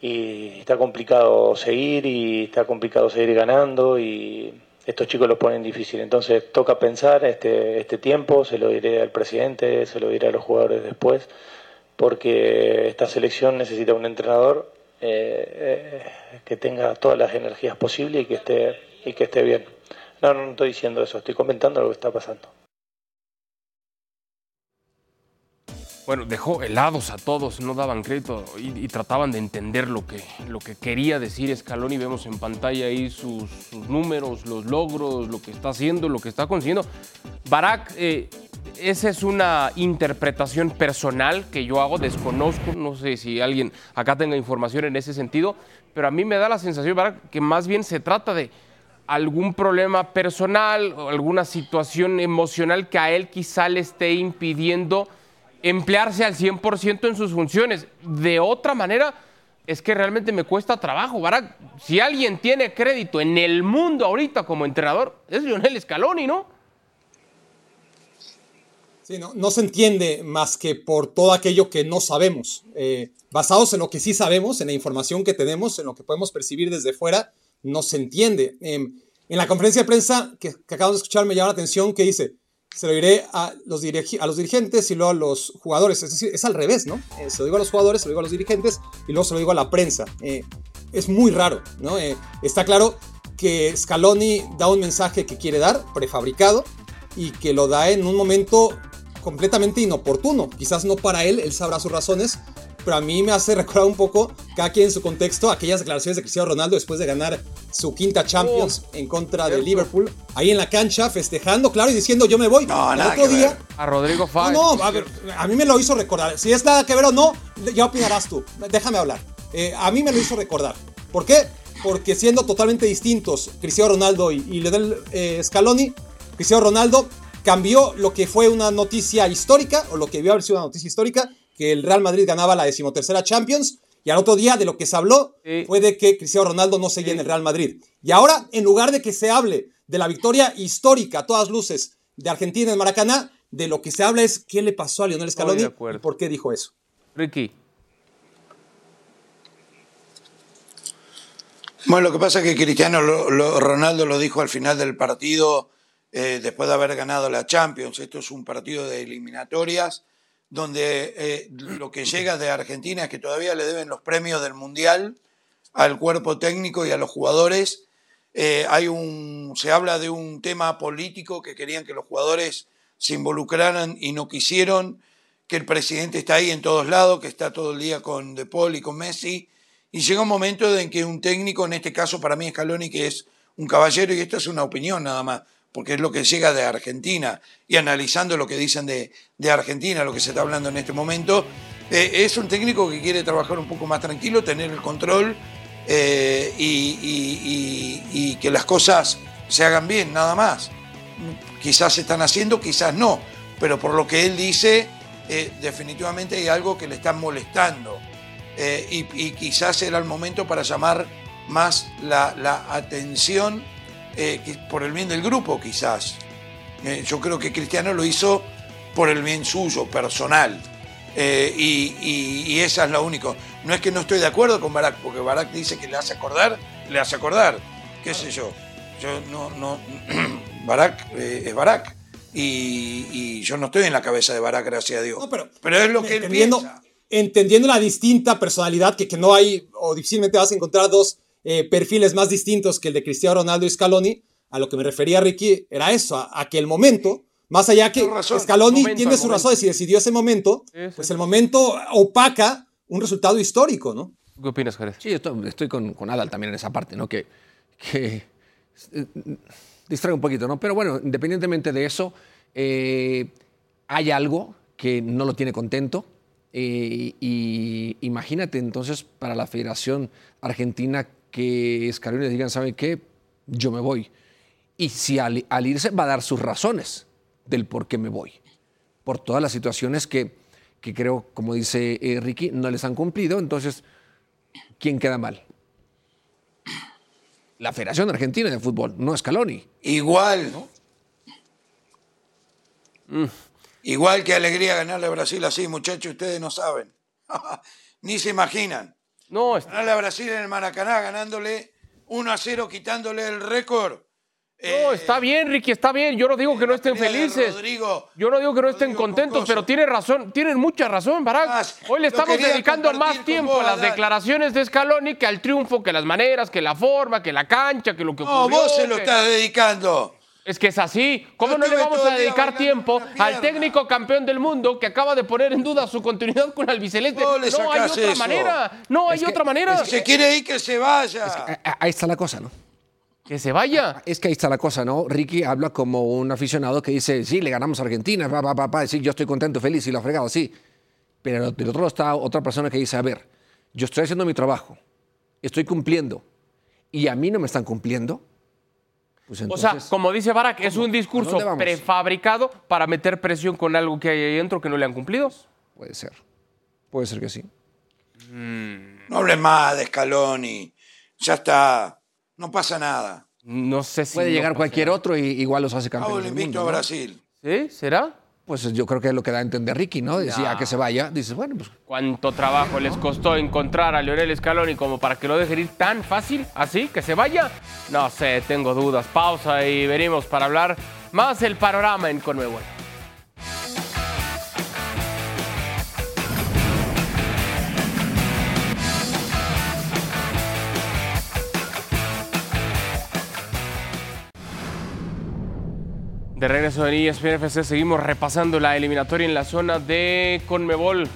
y está complicado seguir y está complicado seguir ganando y estos chicos lo ponen difícil. Entonces toca pensar este, este tiempo, se lo diré al presidente, se lo diré a los jugadores después, porque esta selección necesita un entrenador eh, eh, que tenga todas las energías posibles y que esté, y que esté bien. No, no, estoy diciendo eso, estoy comentando lo que está pasando. Bueno, dejó helados a todos, no daban crédito y, y trataban de entender lo que, lo que quería decir Scaloni. Vemos en pantalla ahí sus, sus números, los logros, lo que está haciendo, lo que está consiguiendo. Barak, eh, esa es una interpretación personal que yo hago, desconozco, no sé si alguien acá tenga información en ese sentido, pero a mí me da la sensación, Barak, que más bien se trata de algún problema personal o alguna situación emocional que a él quizá le esté impidiendo emplearse al 100% en sus funciones. De otra manera, es que realmente me cuesta trabajo. Si alguien tiene crédito en el mundo ahorita como entrenador, es Lionel Scaloni, ¿no? Sí, no, no se entiende más que por todo aquello que no sabemos. Eh, basados en lo que sí sabemos, en la información que tenemos, en lo que podemos percibir desde fuera, no se entiende. Eh, en la conferencia de prensa que, que acabamos de escuchar me llama la atención que dice, se lo diré a los, a los dirigentes y luego a los jugadores. Es decir, es al revés, ¿no? Eh, se lo digo a los jugadores, se lo digo a los dirigentes y luego se lo digo a la prensa. Eh, es muy raro, ¿no? Eh, está claro que Scaloni da un mensaje que quiere dar, prefabricado, y que lo da en un momento completamente inoportuno. Quizás no para él, él sabrá sus razones, pero a mí me hace recordar un poco, cada quien en su contexto, aquellas declaraciones de Cristiano Ronaldo después de ganar su quinta Champions en contra de Liverpool, ahí en la cancha festejando, claro, y diciendo yo me voy. No, El otro día, ver. A Rodrigo Fáez. no, no, a, ver, a mí me lo hizo recordar. Si es nada que ver o no, ya opinarás tú. Déjame hablar. Eh, a mí me lo hizo recordar. ¿Por qué? Porque siendo totalmente distintos Cristiano Ronaldo y, y Lionel eh, Scaloni, Cristiano Ronaldo cambió lo que fue una noticia histórica, o lo que debió haber sido una noticia histórica, que el Real Madrid ganaba la decimotercera Champions, y al otro día de lo que se habló Sí. fue de que Cristiano Ronaldo no seguía en el Real Madrid. Y ahora, en lugar de que se hable de la victoria histórica a todas luces de Argentina en Maracaná, de lo que se habla es qué le pasó a Lionel Scaloni y por qué dijo eso. Ricky. Bueno, lo que pasa es que Cristiano lo- lo- Ronaldo lo dijo al final del partido, eh, después de haber ganado la Champions. Esto es un partido de eliminatorias, donde eh, lo que llega de Argentina es que todavía le deben los premios del Mundial al cuerpo técnico y a los jugadores. Eh, hay un, se habla de un tema político que querían que los jugadores se involucraran y no quisieron, que el presidente está ahí en todos lados, que está todo el día con De Paul y con Messi. Y llega un momento en que un técnico, en este caso para mí es Scaloni, que es un caballero, y esto es una opinión nada más, porque es lo que llega de Argentina, y analizando lo que dicen de, de Argentina, lo que se está hablando en este momento, eh, es un técnico que quiere trabajar un poco más tranquilo, tener el control eh, y, que las cosas se hagan bien, nada más. Quizás se están haciendo, quizás no, pero por lo que él dice, eh, definitivamente hay algo que le está molestando. Y, quizás era el momento para llamar más la atención eh, por el bien del grupo, quizás. Eh, yo creo que Cristiano lo hizo por el bien suyo, personal. Eh, y, y- y esa es la única. No es que no estoy de acuerdo con Barack, porque Barack dice que le hace acordar, le hace acordar. ¿Qué sé yo? Yo no, no. Barack eh, es Barack. Y, y yo no estoy en la cabeza de Barack, gracias a Dios. No, pero, es lo que él entendiendo, piensa. entendiendo la distinta personalidad, que, que no hay, o difícilmente vas a encontrar dos eh, perfiles más distintos que el de Cristiano Ronaldo y Scaloni, a lo que me refería Ricky, era eso, a, a que el momento, más allá que Scaloni Momento, tiene sus momento. razones y decidió ese momento, pues el momento opaca un resultado histórico, ¿no? ¿Qué opinas, Jerez? Sí, estoy, estoy con, con Adal también en esa parte, ¿no? Que, que eh, distrae un poquito, ¿no? Pero bueno, independientemente de eso, eh, hay algo que no lo tiene contento. eh, y imagínate entonces para la Federación Argentina que Scaloni le digan, ¿saben qué? Yo me voy. Y si al, al irse va a dar sus razones del por qué me voy. Por todas las situaciones que, que creo, como dice eh, Ricky, no les han cumplido. Entonces, ¿quién queda mal? La Federación Argentina de Fútbol, no Scaloni. Igual, Igual que alegría ganarle a Brasil así, muchachos, ustedes no saben. Ni se imaginan. No, Ganarle a Brasil en el Maracaná, ganándole 1 a 0, quitándole el récord. No, está bien, Ricky, está bien. Yo no digo que no estén felices. Rodrigo- Yo no digo que no estén contentos, pero tienen razón, tienen mucha razón, Barack. Hoy le estamos dedicando más tiempo vos, a las declaraciones de Scaloni que al triunfo, que las maneras, que la forma, que la cancha, que lo que No, ocurrió. vos se lo que- estás dedicando. Es que es así. ¿Cómo Yo no le vamos a dedicar tiempo al técnico campeón del mundo que acaba de poner en duda su continuidad con albiceleste? No hay otra eso. manera. No hay Es que- otra manera. Si se quiere ir, que se vaya. A- a- Ahí está la cosa, ¿no? Que se vaya. Es que ahí está la cosa, ¿no? Ricky habla como un aficionado que dice, sí, le ganamos a Argentina, pa, pa, pa, pa, sí, yo estoy contento, feliz y lo ha fregado, sí. Pero del otro lado está otra persona que dice, a ver, yo estoy haciendo mi trabajo, estoy cumpliendo, y a mí no me están cumpliendo. Pues O sea, como dice Barack, es un discurso prefabricado para meter presión con algo que hay ahí dentro que no le han cumplido. puede ser, puede ser que sí. No hables más de Scaloni. Ya está. No pasa nada. No sé si. Puede no llegar cualquier nada. otro y igual los hace campeones el del invicto mundo, a ¿no? Brasil. ¿Sí? ¿Será? Pues yo creo que es lo que da a entender Ricky, ¿no? Decía No. que se vaya, dices, bueno, pues ¿Cuánto trabajo les costó encontrar a Lionel Scaloni como para que lo dejen ir tan fácil? ¿Así? ¿Que se vaya? No sé, tengo dudas. Pausa y venimos para hablar más del panorama en Conmebol. De regreso en ESPN FC seguimos repasando la eliminatoria en la zona de Conmebol.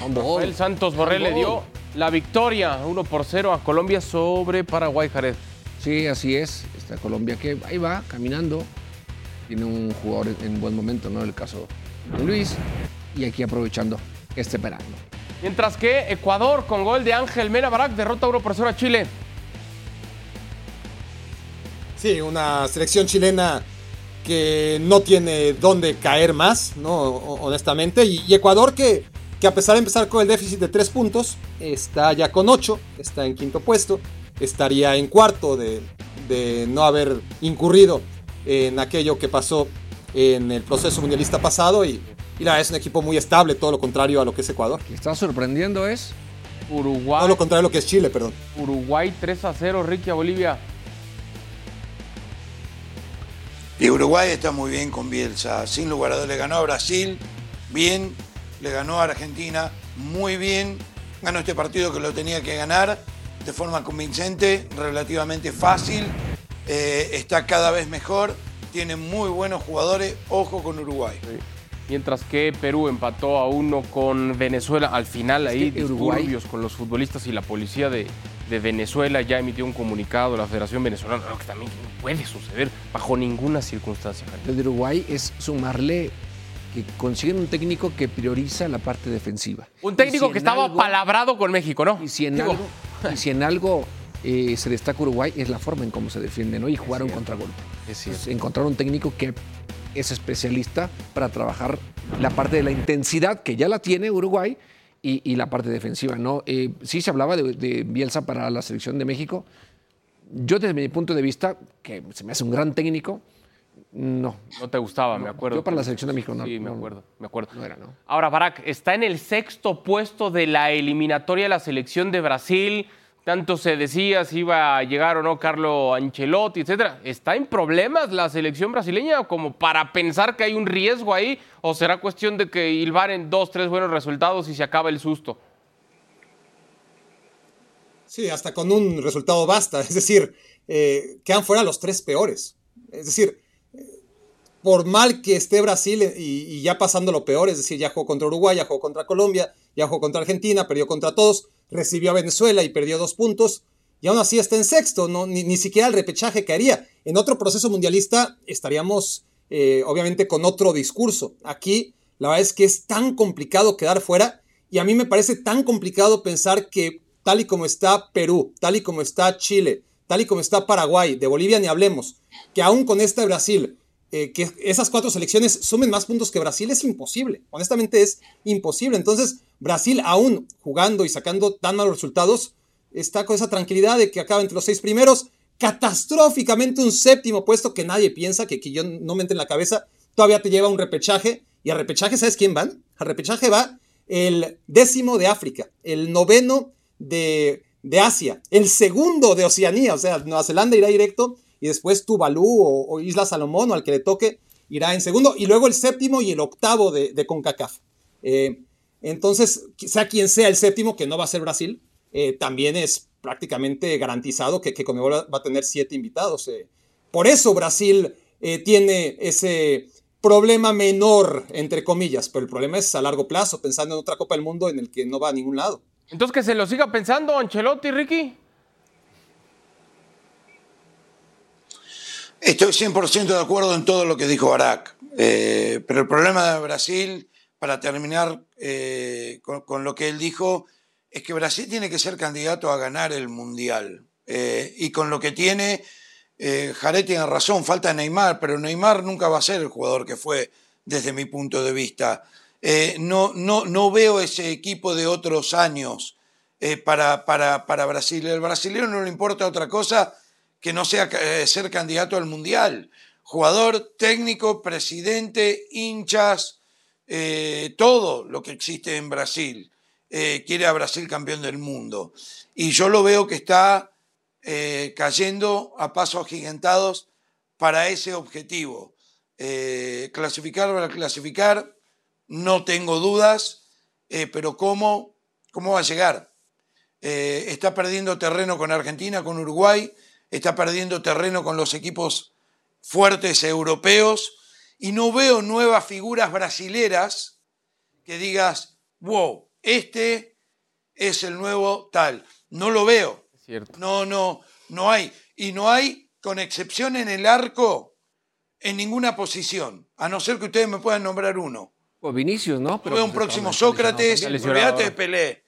Rafael Santos Borrell le dio la victoria 1 por 0 a Colombia sobre Paraguay, Jared. Sí, así es. Está Colombia que ahí va, caminando. Tiene un jugador en buen momento, ¿no? El caso de Luis. Y aquí aprovechando este verano. Mientras que Ecuador con gol de Ángel Mena Barak derrota 1 por 0 a Chile. Sí, una selección chilena que no tiene dónde caer más, ¿no? Honestamente. Y, y Ecuador que, que a pesar de empezar con el déficit de tres puntos, está ya con ocho, está en quinto puesto, estaría en cuarto de, de no haber incurrido en aquello que pasó en el proceso mundialista pasado. Y, y la verdad es un equipo muy estable, todo lo contrario a lo que es Ecuador. Lo que está sorprendiendo es Uruguay, Todo lo contrario a lo que es Chile, perdón. Uruguay 3 a 0, Ricky a Bolivia. Y Uruguay está muy bien con Bielsa. Sin lugar a dudas, le ganó a Brasil bien, le ganó a Argentina muy bien. Ganó este partido que lo tenía que ganar de forma convincente, relativamente fácil. Eh, está cada vez mejor, tiene muy buenos jugadores. Ojo con Uruguay. Mientras que Perú empató a uno con Venezuela. Al final ahí que Uruguay- disturbios con los futbolistas y la policía de, de Venezuela ya emitió un comunicado la Federación Venezolana, que también no puede suceder bajo ninguna circunstancia. El de Uruguay es sumarle que consiguen un técnico que prioriza la parte defensiva. Un técnico si que estaba algo- palabrado con México, ¿no? Y si en Digo, algo, y si en algo eh, se destaca Uruguay es la forma en cómo se defiende, ¿no? Y jugar un contragolpe. Es cierto. Entonces, encontrar un técnico que es especialista para trabajar la parte de la intensidad que ya la tiene Uruguay y, y la parte defensiva, ¿no? Eh, sí se hablaba de, de Bielsa para la selección de México. Yo desde mi punto de vista, que se me hace un gran técnico, no. No te gustaba, me acuerdo. Yo para la selección de México no. Sí, me acuerdo, me acuerdo. No era, ¿no? Ahora, Barak, está en el sexto puesto de la eliminatoria de la selección de Brasil. Tanto se decía si iba a llegar o no Carlo Ancelotti, etcétera. ¿Está en problemas la selección brasileña como para pensar que hay un riesgo ahí? ¿O será cuestión de que hilvaren dos, tres buenos resultados y se acaba el susto? Sí, hasta con un resultado basta. Es decir, eh, quedan fuera los tres peores. Es decir, eh, por mal que esté Brasil y ya pasando lo peor, es decir, ya jugó contra Uruguay, ya jugó contra Colombia, ya jugó contra Argentina, perdió contra todos, recibió a Venezuela y perdió dos puntos, y aún así está en sexto, no, ni, ni siquiera el repechaje caería. En otro proceso mundialista estaríamos eh, obviamente con otro discurso. Aquí la verdad es que es tan complicado quedar fuera y a mí me parece tan complicado pensar que tal y como está Perú, tal y como está Chile, tal y como está Paraguay, de Bolivia ni hablemos, que aún con esta Brasil, eh, que esas cuatro selecciones sumen más puntos que Brasil es imposible. Honestamente es imposible. Entonces Brasil aún jugando y sacando tan malos resultados está con esa tranquilidad de que acaba entre los seis primeros, catastróficamente un séptimo puesto que nadie piensa, que, que yo no me entre en la cabeza todavía te lleva a un repechaje. Y al repechaje, ¿sabes quién van? Al repechaje va el décimo de África, el noveno de, de Asia, el segundo de Oceanía, o sea, Nueva Zelanda irá directo y después Tuvalu o, o Isla Salomón o al que le toque irá en segundo y luego el séptimo y el octavo de, de CONCACAF. Eh, entonces, sea quien sea el séptimo, que no va a ser Brasil, eh, también es prácticamente garantizado que, que Conmebol va a tener siete invitados. eh. Por eso Brasil eh, tiene ese problema menor, entre comillas, pero el problema es a largo plazo, pensando en otra Copa del Mundo en el que no va a ningún lado. Entonces que se lo siga pensando Ancelotti, Ricky. Estoy 100% de acuerdo en todo lo que dijo Barak, eh, pero el problema de Brasil, para terminar eh, con, lo que él dijo, es que Brasil tiene que ser candidato a ganar el Mundial. Eh, y con lo que tiene, eh, tiene razón, falta Neymar, pero Neymar nunca va a ser el jugador que fue desde mi punto de vista. Eh, no, no, no veo ese equipo de otros años para, para, para Brasil. El brasileño no le importa otra cosa que no sea ser candidato al Mundial. Jugador, técnico, presidente, hinchas, eh, todo lo que existe en Brasil. Eh, quiere a Brasil campeón del mundo. Y yo lo veo que está eh, cayendo a pasos agigantados para ese objetivo. Clasificar para clasificar, no tengo dudas, pero ¿cómo, ¿cómo va a llegar? Está perdiendo terreno con Argentina, con Uruguay, está perdiendo terreno con los equipos fuertes europeos y no veo nuevas figuras brasileras que digas, wow, este es el nuevo tal. No lo veo. Cierto. No, no, no hay. Y no hay, con excepción en el arco, en ninguna posición, a no ser que ustedes me puedan nombrar uno. O Vinicius, ¿no? No veo un pues, próximo Sócrates, olvídate de. Pelé.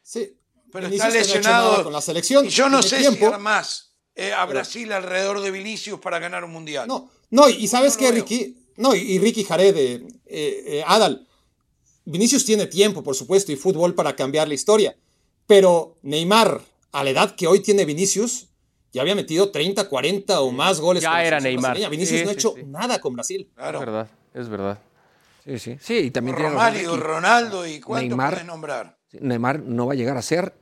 Sí, Pero Vinicius está no lesionado. con la selección. Y yo no sé tiempo. si más eh, a Brasil alrededor de Vinicius para ganar un mundial. No, no, y sabes No qué. Ricky, no, y, y Ricky Jared, eh, eh, eh, Adal, Vinicius tiene tiempo, por supuesto, y fútbol para cambiar la historia, pero Neymar, a la edad que hoy tiene Vinicius, ya había metido 30, 40 o más goles. Ya era Neymar. brasileña. Vinicius Sí, no ha sí, hecho sí. nada con Brasil. Es Claro. verdad, es verdad. Sí, sí. Sí, y también tiene Romario. Ronaldo y cuánto Neymar. puedes nombrar. Neymar no va a llegar a ser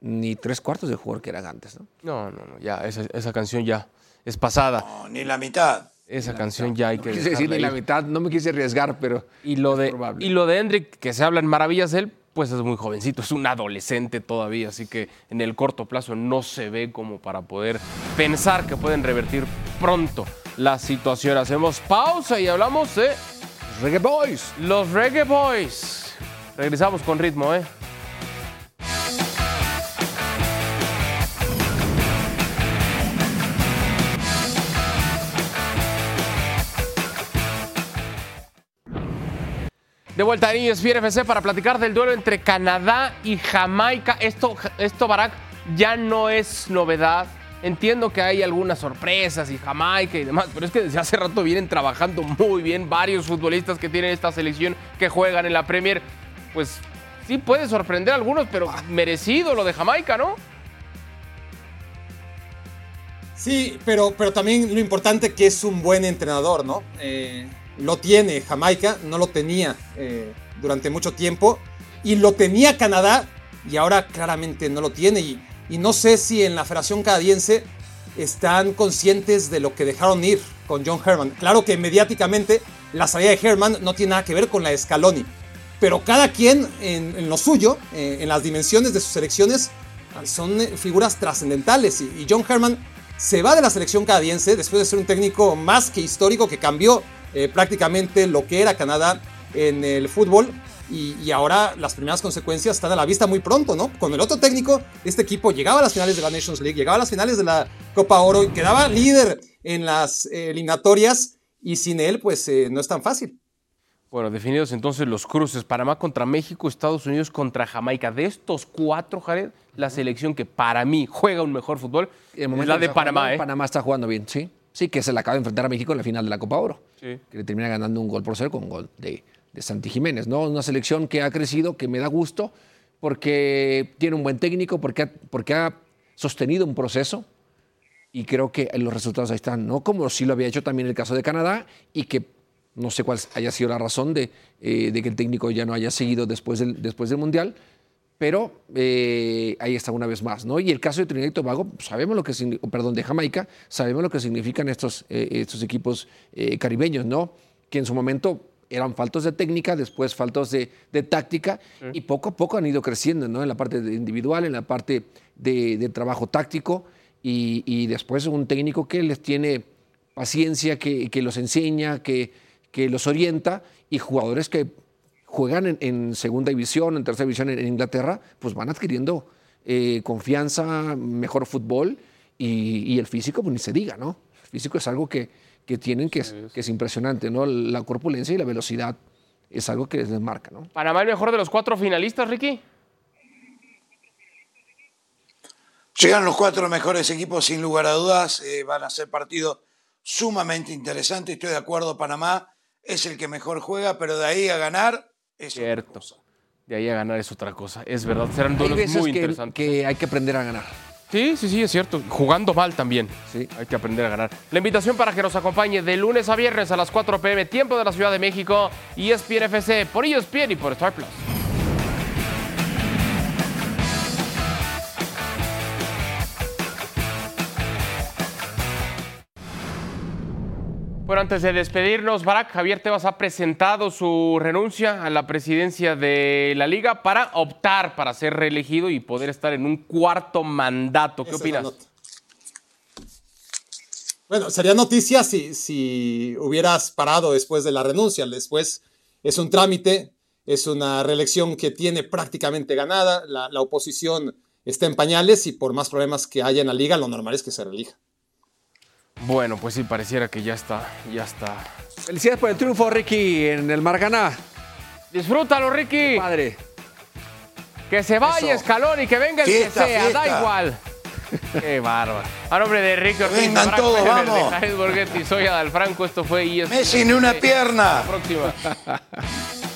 ni tres cuartos del jugador que era antes, ¿no? No, no, no, ya, esa, esa canción ya es pasada. No, ni la mitad. Esa canción ya hay que Quise decir ni la mitad, no me quise arriesgar, pero Y lo de, probable. y lo de Hendrik, que se hablan maravillas de él, pues es muy jovencito, es un adolescente todavía, así que en el corto plazo no se ve como para poder pensar que pueden revertir pronto la situación. Hacemos pausa y hablamos de Reggae Boys. los Reggae Boys. Regresamos con ritmo, ¿eh? De vuelta en ESPN FC para platicar del duelo entre Canadá y Jamaica. Esto, esto Barack, ya no es novedad. Entiendo que hay algunas sorpresas y Jamaica y demás, pero es que desde hace rato vienen trabajando muy bien varios futbolistas que tienen esta selección que juegan en la Premier. Pues sí puede sorprender a algunos, pero merecido lo de Jamaica, ¿no? Sí, pero, pero también lo importante que es un buen entrenador, ¿no? Eh, lo tiene Jamaica, no lo tenía eh, durante mucho tiempo, y lo tenía Canadá, y ahora claramente no lo tiene. Y, no sé si en la Federación Canadiense están conscientes de lo que dejaron ir con John Herman. Claro que mediáticamente la salida de Herman no tiene nada que ver con la de Scaloni, pero cada quien en, en lo suyo, eh, en las dimensiones de sus selecciones, son eh, figuras trascendentales. Y, y John Herman se va de la selección canadiense después de ser un técnico más que histórico que cambió eh, prácticamente lo que era Canadá en el fútbol. Y, y ahora las primeras consecuencias están a la vista muy pronto, ¿no? Con el otro técnico, este equipo llegaba a las finales de la Nations League, llegaba a las finales de la Copa Oro y quedaba líder en las eh, eliminatorias. Y sin él, pues eh, no es tan fácil. Bueno, definidos entonces los cruces. Panamá contra México, Estados Unidos contra Jamaica. De estos cuatro, Jared, la selección que para mí juega un mejor fútbol el es momento la de jugando, Panamá, ¿eh? Panamá está jugando bien, sí. Sí, que se le acaba de enfrentar a México en la final de la Copa Oro. Sí. Que le termina ganando un gol por cero con gol de, de Santi Jiménez, ¿no? Una selección que ha crecido, que me da gusto, porque tiene un buen técnico, porque ha, porque ha sostenido un proceso y creo que los resultados ahí están, ¿no? Como sí lo había hecho también el caso de Canadá y que No sé cuál haya sido la razón de, eh, de que el técnico ya no haya seguido después del, después del Mundial, pero eh, ahí está una vez más, ¿no? Y el caso de Trinidad y Tobago, pues, sabemos lo que perdón, de Jamaica, sabemos lo que significan estos, eh, estos equipos eh, caribeños, ¿no? Que en su momento eran faltos de técnica, después faltos de, de táctica, y poco a poco han ido creciendo, ¿no? En la parte de individual, en la parte de, de trabajo táctico, y, y después un técnico que les tiene paciencia, que, que los enseña, que, que los orienta, y jugadores que juegan en, en segunda división, en tercera división en, en Inglaterra, pues van adquiriendo eh, confianza, mejor fútbol y, y el físico, pues ni se diga, ¿no? El físico es algo que, que tienen que es, que es impresionante, ¿no? La corpulencia y la velocidad es algo que les marca, ¿no? ¿Panamá el mejor de los cuatro finalistas, Ricky? Llegan los cuatro mejores equipos sin lugar a dudas, eh, van a ser partidos sumamente interesantes, estoy de acuerdo, Panamá es el que mejor juega, pero de ahí a ganar es Cierto. De ahí a ganar es otra cosa. Es verdad, serán Hay duelos veces muy que, interesantes. que hay que aprender a ganar. Sí, sí, sí, es cierto. Jugando mal también. Sí. Hay que aprender a ganar. La invitación para que nos acompañe de lunes a viernes a las 4 pm, tiempo de la Ciudad de México, E ESPN FC, por ESPN y por Star Plus. Bueno, antes de despedirnos, Barack, Javier Tebas ha presentado su renuncia a la presidencia de la liga para optar para ser reelegido y poder estar en un cuarto mandato. ¿Qué Esa opinas? Bueno, sería noticia si, si hubieras parado después de la renuncia. Después es un trámite, es una reelección que tiene prácticamente ganada. La, la oposición está en pañales y por más problemas que haya en la liga, lo normal es que se reelija. Bueno, pues sí, pareciera que ya está, ya está. Felicidades por el triunfo, Ricky, en el Marganá. Disfrútalo, Ricky. Padre. Que se vaya. Escalón y que venga el Fiesta, que sea, da igual. Qué bárbaro. A nombre de Ricky Ortiz, vengan todos, vamos. de Jared Borghetti, soy Adalfranco, esto fue ESPN. Messi ni una pierna. Hasta la próxima.